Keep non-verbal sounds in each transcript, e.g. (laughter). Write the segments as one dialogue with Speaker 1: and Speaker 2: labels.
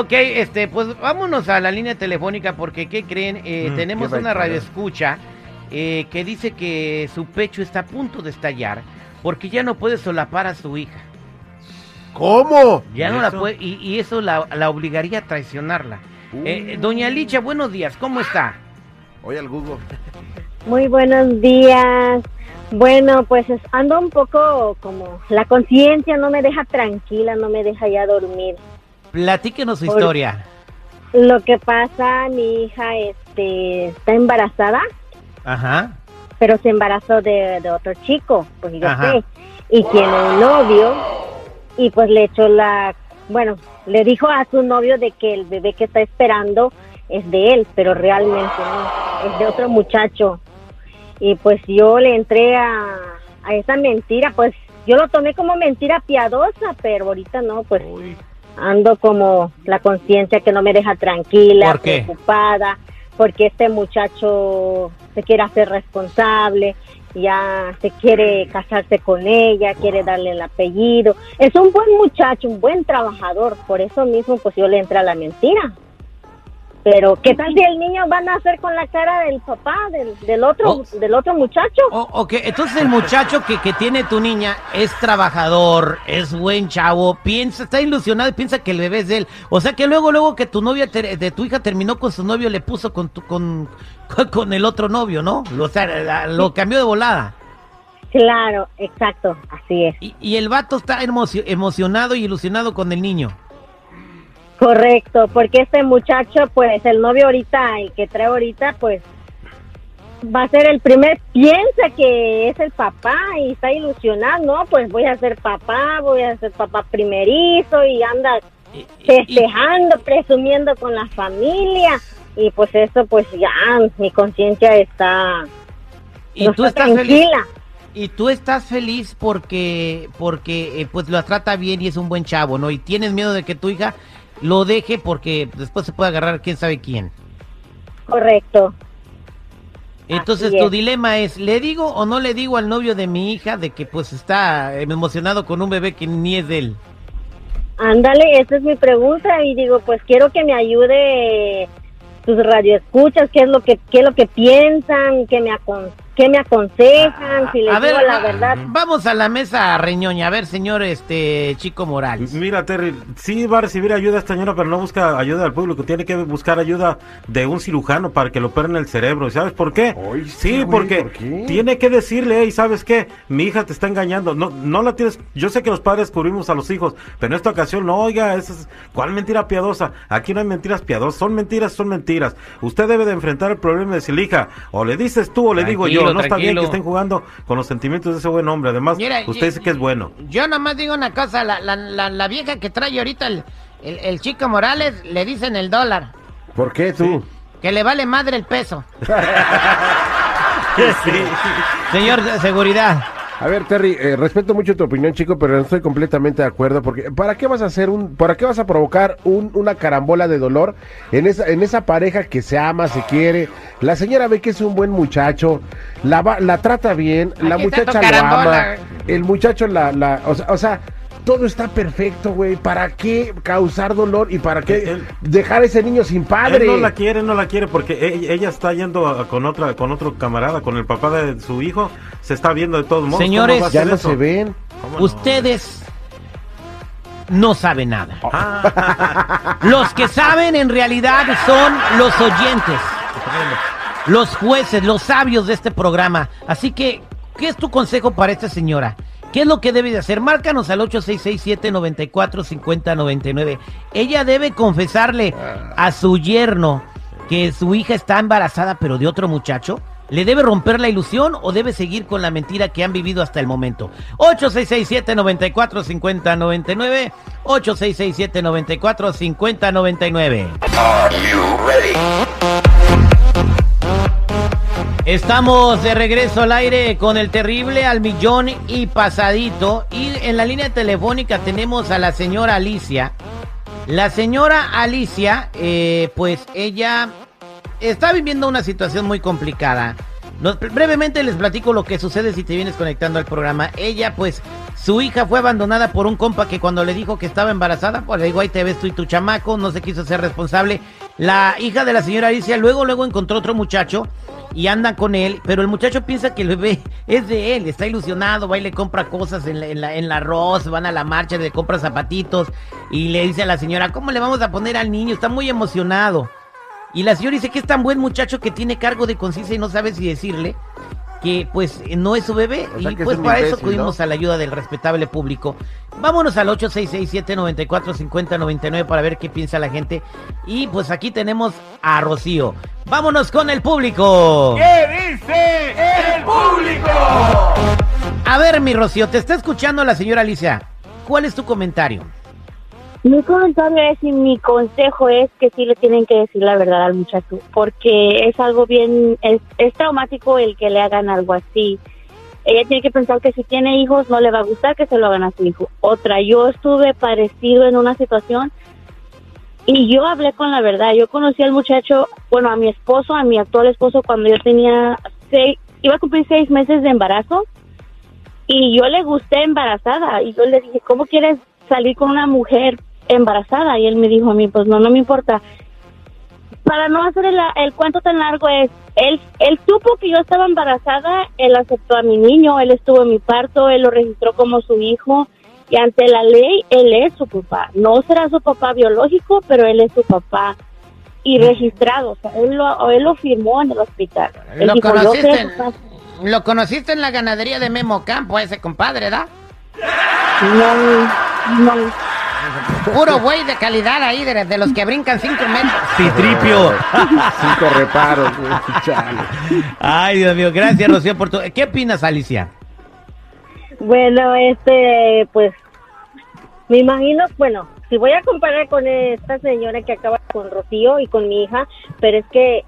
Speaker 1: ok, este, pues vámonos a la línea telefónica porque, ¿qué creen? Eh,
Speaker 2: Mm,
Speaker 1: tenemos
Speaker 2: ¿qué va a
Speaker 1: una
Speaker 2: pasar?
Speaker 1: radio escucha eh, que dice que su pecho está a punto de estallar porque ya no puede solapar a su hija.
Speaker 2: ¿Cómo?
Speaker 1: Ya
Speaker 3: ¿Y
Speaker 1: no la
Speaker 3: eso?
Speaker 1: puede, y, y eso la, la obligaría a traicionarla. Eh, doña Licha, buenos días, ¿cómo está?
Speaker 2: Oye al Google.
Speaker 4: Muy buenos días. Bueno, pues es- ando un poco como la conciencia no me deja tranquila, no me deja ya dormir.
Speaker 1: Platíquenos su
Speaker 4: Por-
Speaker 1: historia.
Speaker 4: Lo que pasa, mi hija este está embarazada,
Speaker 1: Ajá.
Speaker 4: pero se embarazó de, de otro chico, pues yo
Speaker 1: Ajá.
Speaker 4: sé, y tiene un novio y pues le echó la, bueno, le dijo a su novio de que el bebé que está esperando es de él, pero realmente no, es de otro muchacho. Y pues yo le entré a, a esa mentira, pues yo lo tomé como mentira piadosa, pero ahorita no, pues ando como la conciencia que no me deja tranquila, preocupada, porque este muchacho se quiere hacer responsable, ya se quiere casarse con ella, quiere darle el apellido. Es un buen muchacho, un buen trabajador, por eso mismo pues yo le entré a la mentira. Pero ¿qué tal si el niño va a nacer con la cara del papá, del, del otro,
Speaker 1: Oh.
Speaker 4: del otro muchacho?
Speaker 1: O- ok, entonces el muchacho que, que tiene tu niña es trabajador, es buen chavo, piensa, está ilusionado y piensa que el bebé es de él. O sea que luego, luego que tu novia, ter- de tu hija terminó con su novio, le puso con, tu, con, con, con el otro novio, ¿no? O sea, la- lo cambió de volada.
Speaker 4: Claro, exacto, así es.
Speaker 1: Y, y el vato está emocio- emocionado y ilusionado con el niño.
Speaker 4: Correcto, porque este muchacho, pues el novio ahorita, el que trae ahorita, pues va a ser el primer, piensa que es el papá y está ilusionado, ¿no? Pues voy a ser papá, voy a ser papá primerizo y anda festejando, presumiendo con la familia y pues eso, pues ya mi conciencia está,
Speaker 1: y
Speaker 4: no
Speaker 1: tú
Speaker 4: está
Speaker 1: estás feliz.
Speaker 4: tranquila.
Speaker 1: Y tú estás feliz porque, porque eh, pues lo trata bien y es un buen chavo, ¿no? Y tienes miedo de que tu hija lo deje porque después se puede agarrar quién sabe quién.
Speaker 4: Correcto.
Speaker 1: Entonces tu dilema es, ¿le digo o no le digo al novio de mi hija de que pues está emocionado con un bebé que ni es de él?
Speaker 4: Ándale, esa es mi pregunta y digo, pues quiero que me ayude tus radioescuchas, qué es lo que qué es lo que piensan, qué me acon qué me aconsejan, si les
Speaker 1: a
Speaker 4: digo
Speaker 1: ver,
Speaker 4: la verdad.
Speaker 1: vamos a la mesa reñoña, a ver señor este Chico Morales.
Speaker 3: Mira, Terry, sí va a recibir ayuda esta señora, pero no busca ayuda del público. Tiene que buscar ayuda de un cirujano para que lo operen el cerebro. ¿Y sabes por qué?
Speaker 2: Sí,
Speaker 3: porque
Speaker 2: ¿por qué?
Speaker 3: tiene que decirle, hey, ¿sabes qué? Mi hija te está engañando. No, no la tienes. Yo sé que los padres cubrimos a los hijos, pero en esta ocasión no, oiga, esa es, ¿cuál mentira piadosa? Aquí no hay mentiras piadosas. Son mentiras, son mentiras. Usted debe de enfrentar el problema y decirle, hija, o le dices tú o le digo yo.
Speaker 1: Tranquilo,
Speaker 3: No está bien que estén jugando con los sentimientos de ese buen hombre. Además,
Speaker 1: Mira,
Speaker 3: usted dice que es bueno.
Speaker 1: Yo nomás digo una cosa, la, la, la, la vieja que trae ahorita el, el, el Chico Morales le dicen el dólar,
Speaker 2: ¿Por qué tú?
Speaker 1: que le vale madre el peso. (laughs) (laughs)
Speaker 3: Sí.
Speaker 1: Señor de seguridad.
Speaker 2: A ver, Terry, eh, respeto mucho tu opinión, chico, pero no estoy completamente de acuerdo porque ¿para qué vas a hacer un, para qué vas a provocar un- una carambola de dolor en esa, en esa pareja que se ama, se quiere? La señora ve que es un buen muchacho, la va- la trata bien, la
Speaker 1: Aquí
Speaker 2: muchacha lo ama, el muchacho la, la, o sea, o sea, todo está perfecto, güey. ¿Para qué causar dolor y para qué
Speaker 3: Él-
Speaker 2: dejar a ese niño sin padre?
Speaker 3: Él no la quiere, no la quiere porque e- ella está yendo a- con otra, con otro camarada, con el papá de su hijo. Se está viendo de todos modos. ¿Cómo
Speaker 1: Señores,
Speaker 2: ya no
Speaker 3: eso?
Speaker 2: se ven.
Speaker 1: Ustedes no saben nada.
Speaker 3: Ah, (laughs)
Speaker 1: Los que saben en realidad son los oyentes, los jueces, los sabios de este programa. Así que, ¿qué es tu consejo para esta señora? ¿Qué es lo que debe de hacer? Márcanos al 8667-945099. Ella debe confesarle a su yerno que su hija está embarazada pero de otro muchacho. ¿Le debe romper la ilusión o debe seguir con la mentira que han vivido hasta el momento? 8667-945099. 8667-945099. Estamos de regreso al aire con el terrible al millón y pasadito. Y en la línea telefónica tenemos a la señora Alicia. La señora Alicia, eh, pues ella está viviendo una situación muy complicada. Brevemente les platico lo que sucede si te vienes conectando al programa. Ella, pues, su hija fue abandonada por un compa que cuando le dijo que estaba embarazada, pues le digo, ahí te ves tú y tu chamaco, no se quiso ser responsable. La hija de la señora Alicia luego, luego encontró otro muchacho y anda con él, pero el muchacho piensa que el bebé (laughs) es de él, está ilusionado, va y le compra cosas en la, en la, en la van a la marcha, le compra zapatitos y le dice a la señora, ¿cómo le vamos a poner al niño? Está muy emocionado. Y la señora dice que es tan buen muchacho que tiene cargo de conciencia y no sabe si decirle que pues no es su bebé.
Speaker 2: O sea,
Speaker 1: y
Speaker 2: es
Speaker 1: pues para eso acudimos
Speaker 2: ¿no?
Speaker 1: a la ayuda del respetable público. Vámonos al 8667-945099 para ver qué piensa la gente. Y pues aquí tenemos a Rocío. Vámonos con el público.
Speaker 5: ¿Qué dice el público?
Speaker 1: A ver, mi Rocío, te está escuchando la señora Alicia. ¿Cuál es tu comentario?
Speaker 6: Mi comentario es y mi consejo es que sí le tienen que decir la verdad al muchacho, porque es algo bien, es, traumático el que le hagan algo así. Ella tiene que pensar que si tiene hijos no le va a gustar que se lo hagan a su hijo. Otra, yo estuve parecido en una situación y yo hablé con la verdad. Yo conocí al muchacho, bueno, a mi esposo, a mi actual esposo cuando yo tenía seis, iba a cumplir seis meses de embarazo y yo le gusté embarazada y yo le dije, ¿cómo quieres salir con una mujer embarazada? Y él me dijo a mí, pues no, no me importa. Para no hacer el, el cuento tan largo es, él, él supo que yo estaba embarazada, él aceptó a mi niño, él estuvo en mi parto, él lo registró como su hijo y ante la ley él es su papá. No será su papá biológico, pero él es su papá y registrado, o sea, él lo, él lo firmó en el hospital. Él
Speaker 1: Lo
Speaker 6: dijo, "Yo
Speaker 1: conociste, en,
Speaker 6: su papá".
Speaker 1: lo conociste en la ganadería de Memo Campo, ese compadre, ¿da?
Speaker 6: No, no,
Speaker 1: Puro güey de calidad ahí, de, de los que brincan cinco metros.
Speaker 2: Citripio. (laughs) Cinco reparos. güey, chale.
Speaker 1: Ay, Dios mío, gracias, Rocío, por tu... ¿Qué opinas, Alicia?
Speaker 4: Bueno, este, pues, me imagino, bueno, si voy a comparar con esta señora que acaba con Rocío y con mi hija, pero es que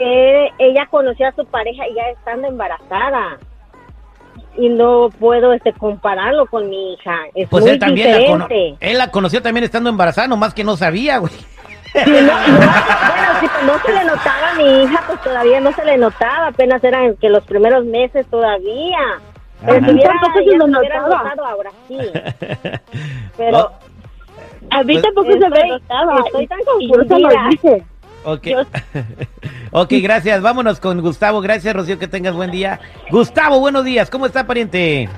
Speaker 4: eh, ella conoció a su pareja ya estando embarazada. Y no puedo este compararlo con mi hija. Es
Speaker 1: Pues
Speaker 4: muy
Speaker 1: él también la, cono-
Speaker 4: diferente.
Speaker 1: él la conoció también estando embarazada, nomás que no sabía, güey.
Speaker 4: Sí, no, no, bueno, pues no se le notaba a mi hija, pues todavía no se le notaba, apenas eran que los primeros meses todavía. Pero si hubiera,
Speaker 6: Tampoco se lo notaba.
Speaker 4: notado ahora sí. (laughs) Pero
Speaker 6: A mí
Speaker 1: Pues-
Speaker 6: tampoco se me notaba.
Speaker 4: estoy tan confundida.
Speaker 1: Ok.
Speaker 6: Yo- (laughs)
Speaker 1: ok, gracias. Vámonos con Gustavo. Gracias, Rocío, que tengas buen día. Gustavo, buenos días. ¿Cómo está, pariente?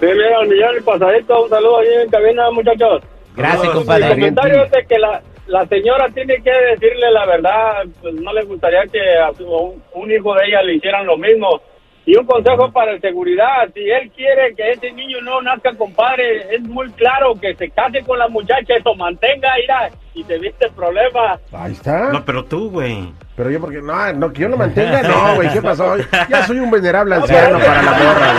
Speaker 7: Sí, mira, el millón y pasadito, un saludo ahí en cabina, muchachos.
Speaker 1: Gracias, compadre.
Speaker 7: comentario es de que la, la señora tiene que decirle la verdad, pues no le gustaría que a su- un, un hijo de ella le hicieran lo mismo. Y un consejo para el seguridad, si él quiere que ese niño no nazca compadre, es muy claro que se case con la muchacha, eso mantenga, irá, y se viste el problema.
Speaker 2: Ahí está.
Speaker 3: No, pero tú, güey.
Speaker 2: Pero yo porque no, no, que yo lo mantenga, no, güey, ¿qué pasó? Ya soy un venerable anciano para la morra,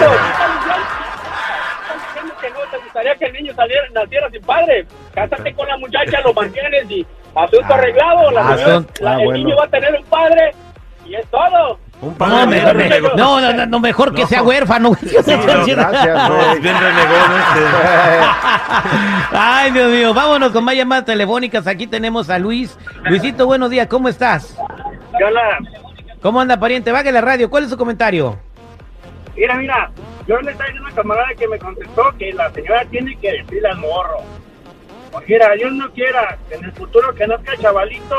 Speaker 7: que no te gustaría que el niño saliera, naciera sin padre. Cásate con la muchacha, lo mantienes y asunto arreglado. La señora-
Speaker 1: asunto-
Speaker 7: la-
Speaker 2: ah,
Speaker 7: el
Speaker 2: bueno.
Speaker 7: niño va a tener un padre y es todo.
Speaker 3: Un
Speaker 1: No,
Speaker 3: padre
Speaker 1: mejor,
Speaker 3: bien
Speaker 1: me-
Speaker 3: renegón.
Speaker 1: no, no, no, no, mejor que
Speaker 3: No.
Speaker 1: sea huérfano.
Speaker 2: Gracias,
Speaker 3: No, es bien renegón este.
Speaker 1: Ay, Dios mío, vámonos con más llamadas telefónicas. Aquí tenemos a Luis. Luisito, buenos días, ¿cómo estás?
Speaker 7: ¿Qué onda?
Speaker 1: ¿Cómo anda, pariente? Baje la radio, ¿cuál es su comentario?
Speaker 7: Mira, mira, yo le estaba diciendo a una camarada que me contestó que la señora tiene que decirle al morro. Porque mira, Dios no quiera que en el futuro que nazca chavalito,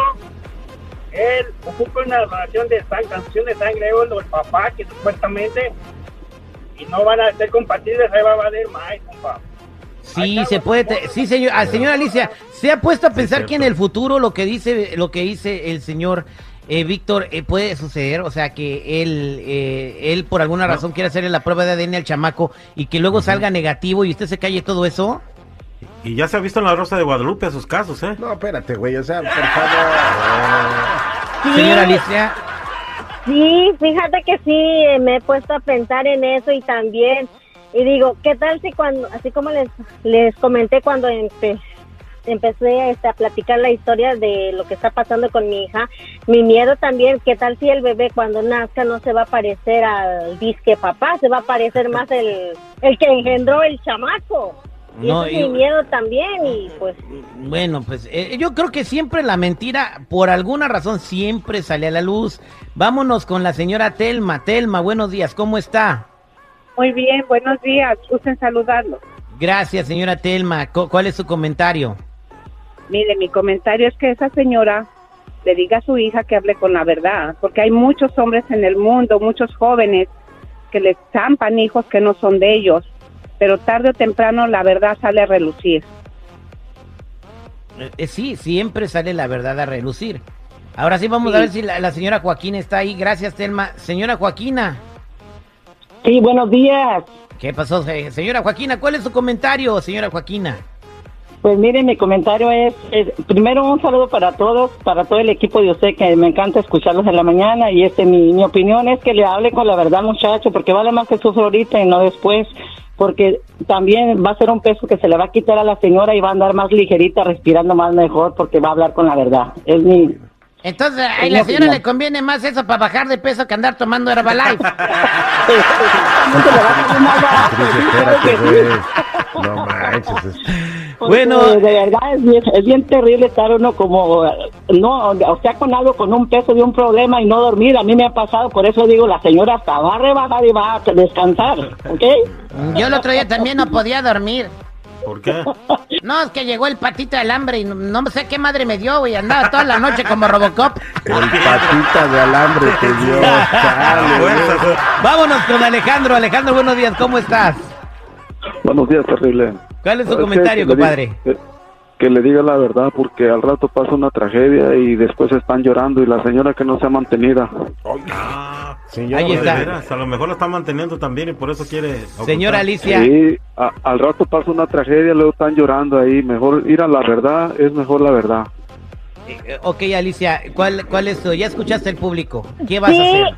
Speaker 7: él ocupe una donación de sangre, transfusión de sangre, o el papá, que supuestamente, y no van a ser compatibles, ahí va a valer más, compa.
Speaker 1: Sí, se puede. te- sí, señor, ah, señora Alicia, ¿se ha puesto a pensar que en el futuro lo que dice, lo que dice el señor eh, Víctor eh, puede suceder? O sea, que él, eh, él por alguna razón quiere hacerle la prueba de ADN al chamaco y que luego salga negativo y usted se calle todo eso.
Speaker 3: Y ya se ha visto en la Rosa de Guadalupe a sus casos, ¿eh?
Speaker 2: No, espérate, güey, o sea, por favor. (laughs)
Speaker 4: Sí,
Speaker 1: Señora Alicia,
Speaker 4: Sí, fíjate que sí, me he puesto a pensar en eso y también, y digo, ¿qué tal si cuando, así como les, les comenté cuando empe- empecé este, a platicar la historia de lo que está pasando con mi hija, mi miedo también, ¿qué tal si el bebé cuando nazca no se va a parecer al disque papá, se va a parecer más el, el que engendró el chamaco? Y
Speaker 1: No,
Speaker 4: ese es
Speaker 1: y-
Speaker 4: mi miedo también y pues
Speaker 1: Bueno, pues eh, yo creo que siempre la mentira, por alguna razón, siempre sale a la luz. Vámonos con la señora Telma. Telma, buenos días, ¿cómo está?
Speaker 8: Muy bien, buenos días. Gusto en saludarlos.
Speaker 1: Gracias, señora Telma. ¿Cuál es su comentario?
Speaker 8: Mire, mi comentario es que esa señora le diga a su hija que hable con la verdad, porque hay muchos hombres en el mundo, muchos jóvenes que les zampan hijos que no son de ellos, pero tarde o temprano la verdad sale a relucir.
Speaker 1: Eh, eh, sí, siempre sale la verdad a relucir. Ahora sí vamos a ver si la, la señora Joaquina está ahí. Gracias, Telma. Señora Joaquina.
Speaker 9: Sí, buenos días.
Speaker 1: ¿Qué pasó, se- señora Joaquina? ¿Cuál es su comentario, señora Joaquina?
Speaker 9: Pues miren, mi comentario es, es, primero un saludo para todos, para todo el equipo de usted, que me encanta escucharlos en la mañana. Y este, mi, mi opinión es que le hable con la verdad, muchacho, porque vale más que sufra ahorita y no después. Porque también va a ser un peso que se le va a quitar a la señora y va a andar más ligerita, respirando más mejor, porque va a hablar con la verdad. Es mi.
Speaker 1: Entonces, a la señora
Speaker 9: opinión.
Speaker 1: le conviene más eso para bajar de peso que andar tomando (laughs) Herbalife.
Speaker 2: Manches. es-
Speaker 9: Porque
Speaker 1: Bueno.
Speaker 9: de verdad es bien, es bien terrible estar uno como, no, o sea, con algo, con un peso de un problema y no dormir. A mí me ha pasado, por eso digo, la señora hasta va a rebajar y va a descansar, ¿ok?
Speaker 1: Yo el otro día también no podía dormir.
Speaker 3: ¿Por qué?
Speaker 1: No, es que llegó el patito del hambre y no, no sé qué madre me dio, güey. Andaba toda la noche como Robocop.
Speaker 2: El patita de alambre te dio. (laughs) chale.
Speaker 1: Vámonos con Alejandro. Alejandro, buenos días, ¿cómo estás?
Speaker 10: Buenos días, terrible.
Speaker 1: ¿Cuál es su
Speaker 10: Es que-
Speaker 1: comentario,
Speaker 10: que le
Speaker 1: compadre?
Speaker 10: diga- Que, que le diga la verdad, porque al rato pasa una tragedia y después están llorando y la señora que no se ha mantenida.
Speaker 3: Ah,
Speaker 2: Señor,
Speaker 1: Ahí está.
Speaker 3: veras, a lo mejor lo está manteniendo también y por eso quiere. ocultar.
Speaker 1: Señora Alicia.
Speaker 10: Sí, a- al rato pasa una tragedia, luego están llorando ahí. Mejor ir a la verdad, es mejor la verdad.
Speaker 1: Eh, ok, Alicia, ¿cuál, ¿cuál es tu? Ya escuchaste el público. ¿Qué vas a
Speaker 4: sí,
Speaker 1: hacer?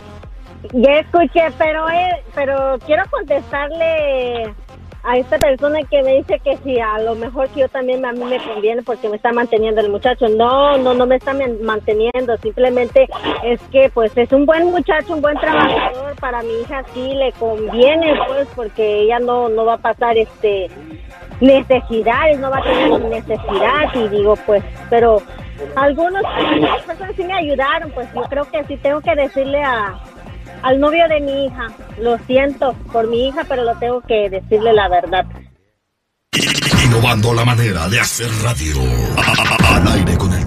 Speaker 4: ya escuché, pero eh, pero quiero contestarle a esta persona que me dice que si a lo mejor que yo también a mí me conviene porque me está manteniendo el muchacho. No, no, no me está man- manteniendo. Simplemente es que pues es un buen muchacho, un buen trabajador. Para mi hija sí le conviene pues porque ella no, no va a pasar este necesidades, no va a tener necesidad y digo pues, pero algunos personas sí me ayudaron, pues yo creo que sí tengo que decirle a al novio de mi hija, lo siento por mi hija, pero lo tengo que decirle la verdad.
Speaker 11: Innovando la manera de hacer radio. Al aire con el